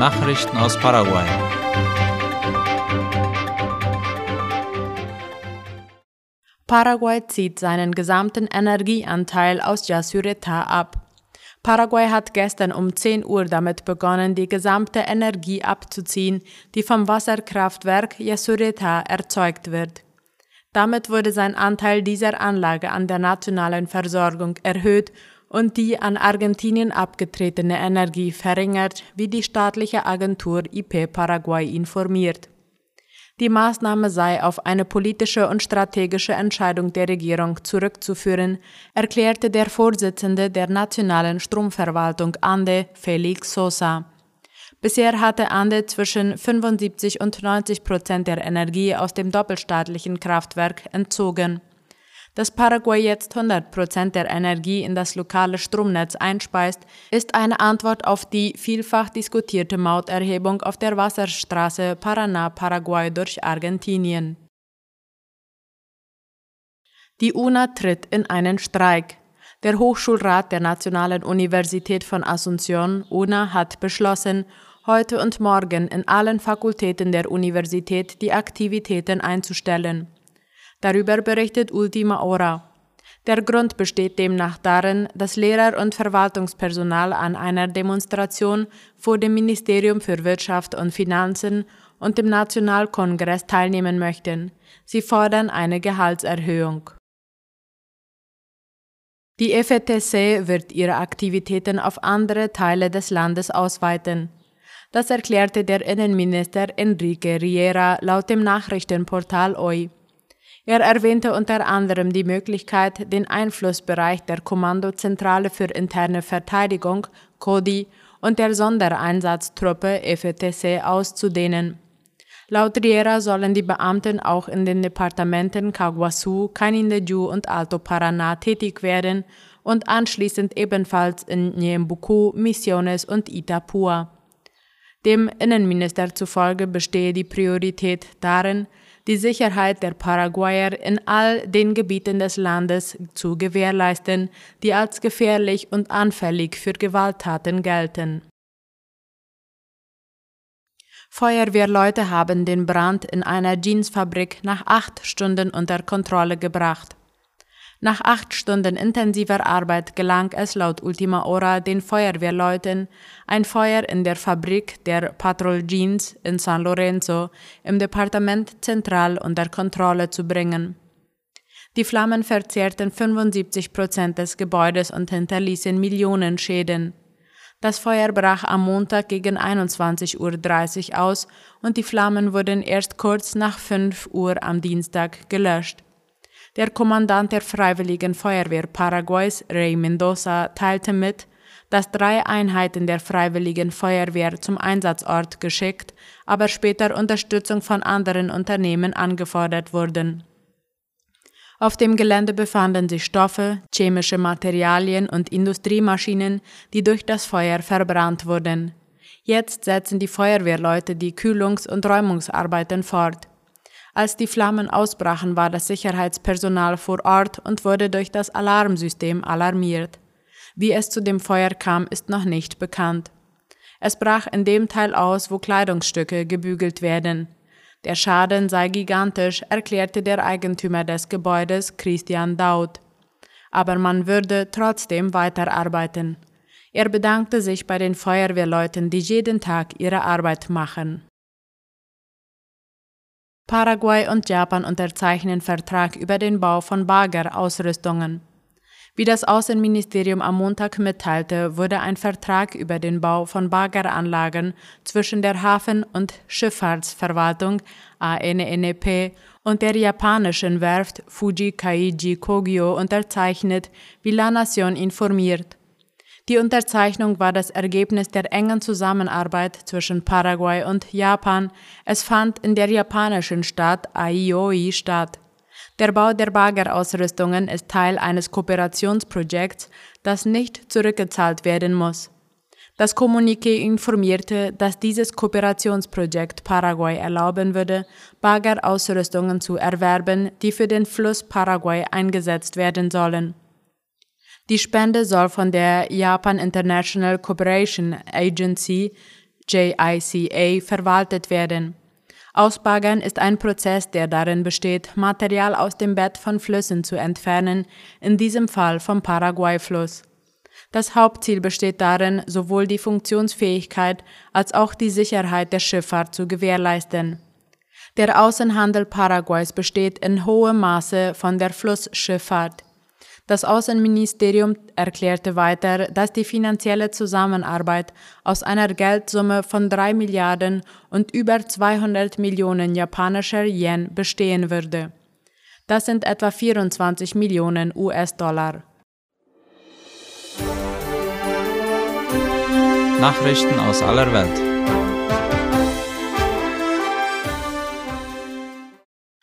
Nachrichten aus Paraguay. Paraguay zieht seinen gesamten Energieanteil aus Yasureta ab. Paraguay hat gestern um 10 Uhr damit begonnen, die gesamte Energie abzuziehen, die vom Wasserkraftwerk Yasureta erzeugt wird. Damit wurde sein Anteil dieser Anlage an der nationalen Versorgung erhöht und die an Argentinien abgetretene Energie verringert, wie die staatliche Agentur IP Paraguay informiert. Die Maßnahme sei auf eine politische und strategische Entscheidung der Regierung zurückzuführen, erklärte der Vorsitzende der nationalen Stromverwaltung Ande, Felix Sosa. Bisher hatte Ande zwischen 75 und 90 Prozent der Energie aus dem doppelstaatlichen Kraftwerk entzogen. Dass Paraguay jetzt 100 Prozent der Energie in das lokale Stromnetz einspeist, ist eine Antwort auf die vielfach diskutierte Mauterhebung auf der Wasserstraße Paraná-Paraguay durch Argentinien. Die UNA tritt in einen Streik. Der Hochschulrat der Nationalen Universität von Asunción, UNA, hat beschlossen, heute und morgen in allen Fakultäten der Universität die Aktivitäten einzustellen. Darüber berichtet Ultima Hora. Der Grund besteht demnach darin, dass Lehrer und Verwaltungspersonal an einer Demonstration vor dem Ministerium für Wirtschaft und Finanzen und dem Nationalkongress teilnehmen möchten. Sie fordern eine Gehaltserhöhung. Die FETC wird ihre Aktivitäten auf andere Teile des Landes ausweiten. Das erklärte der Innenminister Enrique Riera laut dem Nachrichtenportal OI. Er erwähnte unter anderem die Möglichkeit, den Einflussbereich der Kommandozentrale für interne Verteidigung CODI und der Sondereinsatztruppe FETC auszudehnen. Laut Riera sollen die Beamten auch in den Departementen Caguasu, Canindeyú und Alto Paraná tätig werden und anschließend ebenfalls in Ñembucú, Misiones und Itapúa. Dem Innenminister zufolge bestehe die Priorität darin, die Sicherheit der Paraguayer in all den Gebieten des Landes zu gewährleisten, die als gefährlich und anfällig für Gewalttaten gelten. Feuerwehrleute haben den Brand in einer Jeansfabrik nach acht Stunden unter Kontrolle gebracht. Nach acht Stunden intensiver Arbeit gelang es laut Ultima Hora den Feuerwehrleuten, ein Feuer in der Fabrik der Patrol Jeans in San Lorenzo im Departement Zentral unter Kontrolle zu bringen. Die Flammen verzehrten 75 Prozent des Gebäudes und hinterließen Millionen Schäden. Das Feuer brach am Montag gegen 21.30 Uhr aus und die Flammen wurden erst kurz nach 5 Uhr am Dienstag gelöscht. Der Kommandant der Freiwilligen Feuerwehr Paraguays, Rey Mendoza, teilte mit, dass drei Einheiten der Freiwilligen Feuerwehr zum Einsatzort geschickt, aber später Unterstützung von anderen Unternehmen angefordert wurden. Auf dem Gelände befanden sich Stoffe, chemische Materialien und Industriemaschinen, die durch das Feuer verbrannt wurden. Jetzt setzen die Feuerwehrleute die Kühlungs- und Räumungsarbeiten fort. Als die Flammen ausbrachen, war das Sicherheitspersonal vor Ort und wurde durch das Alarmsystem alarmiert. Wie es zu dem Feuer kam, ist noch nicht bekannt. Es brach in dem Teil aus, wo Kleidungsstücke gebügelt werden. Der Schaden sei gigantisch, erklärte der Eigentümer des Gebäudes Christian Daud. Aber man würde trotzdem weiterarbeiten. Er bedankte sich bei den Feuerwehrleuten, die jeden Tag ihre Arbeit machen. Paraguay und Japan unterzeichnen Vertrag über den Bau von Bagger-Ausrüstungen. Wie das Außenministerium am Montag mitteilte, wurde ein Vertrag über den Bau von Baggeranlagen zwischen der Hafen- und Schifffahrtsverwaltung ANNP und der japanischen Werft Fuji Kaiji Kogyo unterzeichnet, wie La Nation informiert. Die Unterzeichnung war das Ergebnis der engen Zusammenarbeit zwischen Paraguay und Japan. Es fand in der japanischen Stadt Aioi statt. Der Bau der Bagerausrüstungen ist Teil eines Kooperationsprojekts, das nicht zurückgezahlt werden muss. Das Kommuniqué informierte, dass dieses Kooperationsprojekt Paraguay erlauben würde, Bagerausrüstungen zu erwerben, die für den Fluss Paraguay eingesetzt werden sollen. Die Spende soll von der Japan International Cooperation Agency JICA verwaltet werden. Ausbaggern ist ein Prozess, der darin besteht, Material aus dem Bett von Flüssen zu entfernen, in diesem Fall vom Paraguay-Fluss. Das Hauptziel besteht darin, sowohl die Funktionsfähigkeit als auch die Sicherheit der Schifffahrt zu gewährleisten. Der Außenhandel Paraguays besteht in hohem Maße von der Flussschifffahrt. Das Außenministerium erklärte weiter, dass die finanzielle Zusammenarbeit aus einer Geldsumme von 3 Milliarden und über 200 Millionen japanischer Yen bestehen würde. Das sind etwa 24 Millionen US-Dollar. Nachrichten aus aller Welt.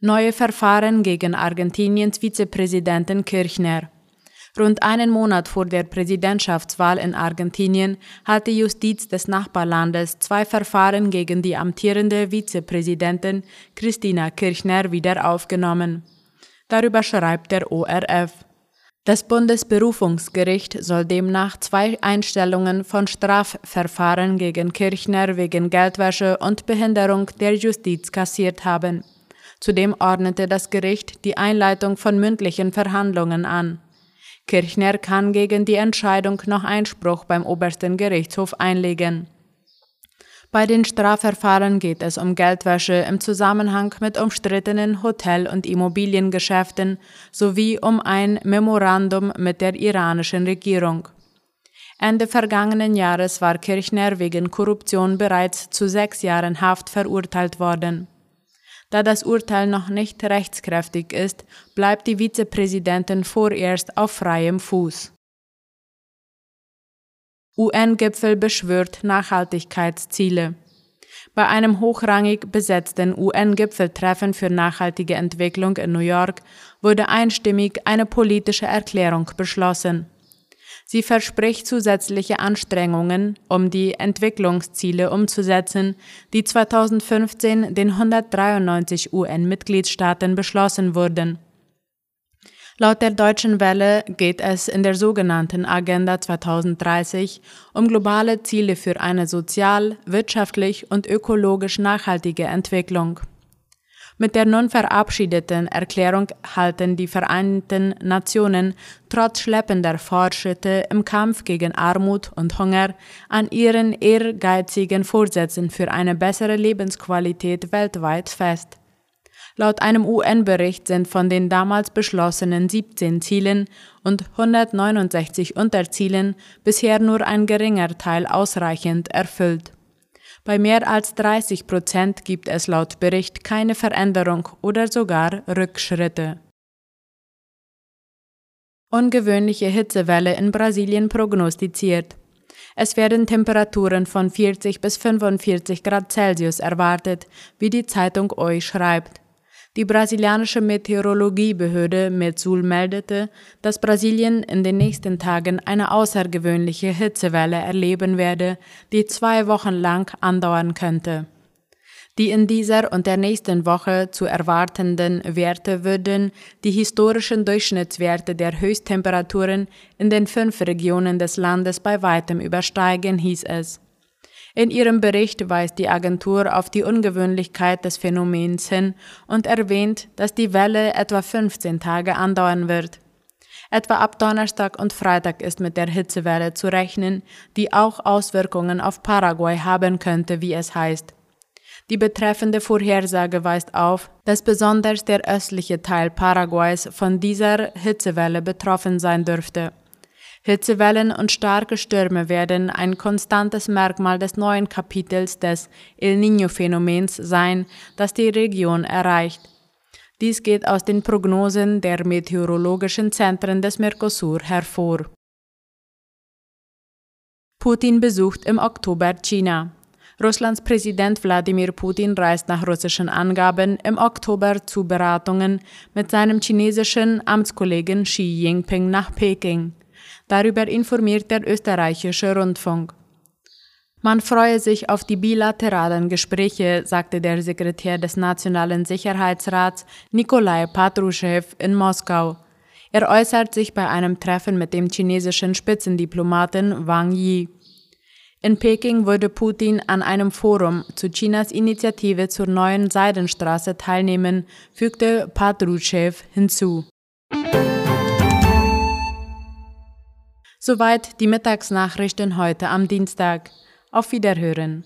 Neue Verfahren gegen Argentiniens Vizepräsidenten Kirchner. Rund einen Monat vor der Präsidentschaftswahl in Argentinien hat die Justiz des Nachbarlandes zwei Verfahren gegen die amtierende Vizepräsidentin Christina Kirchner wieder aufgenommen. Darüber schreibt der ORF. Das Bundesberufungsgericht soll demnach zwei Einstellungen von Strafverfahren gegen Kirchner wegen Geldwäsche und Behinderung der Justiz kassiert haben. Zudem ordnete das Gericht die Einleitung von mündlichen Verhandlungen an. Kirchner kann gegen die Entscheidung noch Einspruch beim obersten Gerichtshof einlegen. Bei den Strafverfahren geht es um Geldwäsche im Zusammenhang mit umstrittenen Hotel- und Immobiliengeschäften sowie um ein Memorandum mit der iranischen Regierung. Ende vergangenen Jahres war Kirchner wegen Korruption bereits zu sechs Jahren Haft verurteilt worden. Da das Urteil noch nicht rechtskräftig ist, bleibt die Vizepräsidentin vorerst auf freiem Fuß. UN-Gipfel beschwört Nachhaltigkeitsziele. Bei einem hochrangig besetzten UN-Gipfeltreffen für nachhaltige Entwicklung in New York wurde einstimmig eine politische Erklärung beschlossen. Sie verspricht zusätzliche Anstrengungen, um die Entwicklungsziele umzusetzen, die 2015 den 193 UN-Mitgliedstaaten beschlossen wurden. Laut der Deutschen Welle geht es in der sogenannten Agenda 2030 um globale Ziele für eine sozial, wirtschaftlich und ökologisch nachhaltige Entwicklung. Mit der nun verabschiedeten Erklärung halten die Vereinten Nationen trotz schleppender Fortschritte im Kampf gegen Armut und Hunger an ihren ehrgeizigen Vorsätzen für eine bessere Lebensqualität weltweit fest. Laut einem UN-Bericht sind von den damals beschlossenen 17 Zielen und 169 Unterzielen bisher nur ein geringer Teil ausreichend erfüllt. Bei mehr als 30 Prozent gibt es laut Bericht keine Veränderung oder sogar Rückschritte. Ungewöhnliche Hitzewelle in Brasilien prognostiziert. Es werden Temperaturen von 40 bis 45 Grad Celsius erwartet, wie die Zeitung OI schreibt. Die brasilianische Meteorologiebehörde Metzul meldete, dass Brasilien in den nächsten Tagen eine außergewöhnliche Hitzewelle erleben werde, die zwei Wochen lang andauern könnte. Die in dieser und der nächsten Woche zu erwartenden Werte würden die historischen Durchschnittswerte der Höchsttemperaturen in den fünf Regionen des Landes bei weitem übersteigen, hieß es. In ihrem Bericht weist die Agentur auf die Ungewöhnlichkeit des Phänomens hin und erwähnt, dass die Welle etwa 15 Tage andauern wird. Etwa ab Donnerstag und Freitag ist mit der Hitzewelle zu rechnen, die auch Auswirkungen auf Paraguay haben könnte, wie es heißt. Die betreffende Vorhersage weist auf, dass besonders der östliche Teil Paraguays von dieser Hitzewelle betroffen sein dürfte. Hitzewellen und starke Stürme werden ein konstantes Merkmal des neuen Kapitels des El Niño-Phänomens sein, das die Region erreicht. Dies geht aus den Prognosen der meteorologischen Zentren des Mercosur hervor. Putin besucht im Oktober China. Russlands Präsident Wladimir Putin reist nach russischen Angaben im Oktober zu Beratungen mit seinem chinesischen Amtskollegen Xi Jinping nach Peking. Darüber informiert der österreichische Rundfunk. Man freue sich auf die bilateralen Gespräche, sagte der Sekretär des Nationalen Sicherheitsrats Nikolai Patruschew in Moskau. Er äußert sich bei einem Treffen mit dem chinesischen Spitzendiplomaten Wang Yi. In Peking würde Putin an einem Forum zu Chinas Initiative zur neuen Seidenstraße teilnehmen, fügte Patrushev hinzu. Soweit die Mittagsnachrichten heute am Dienstag. Auf Wiederhören.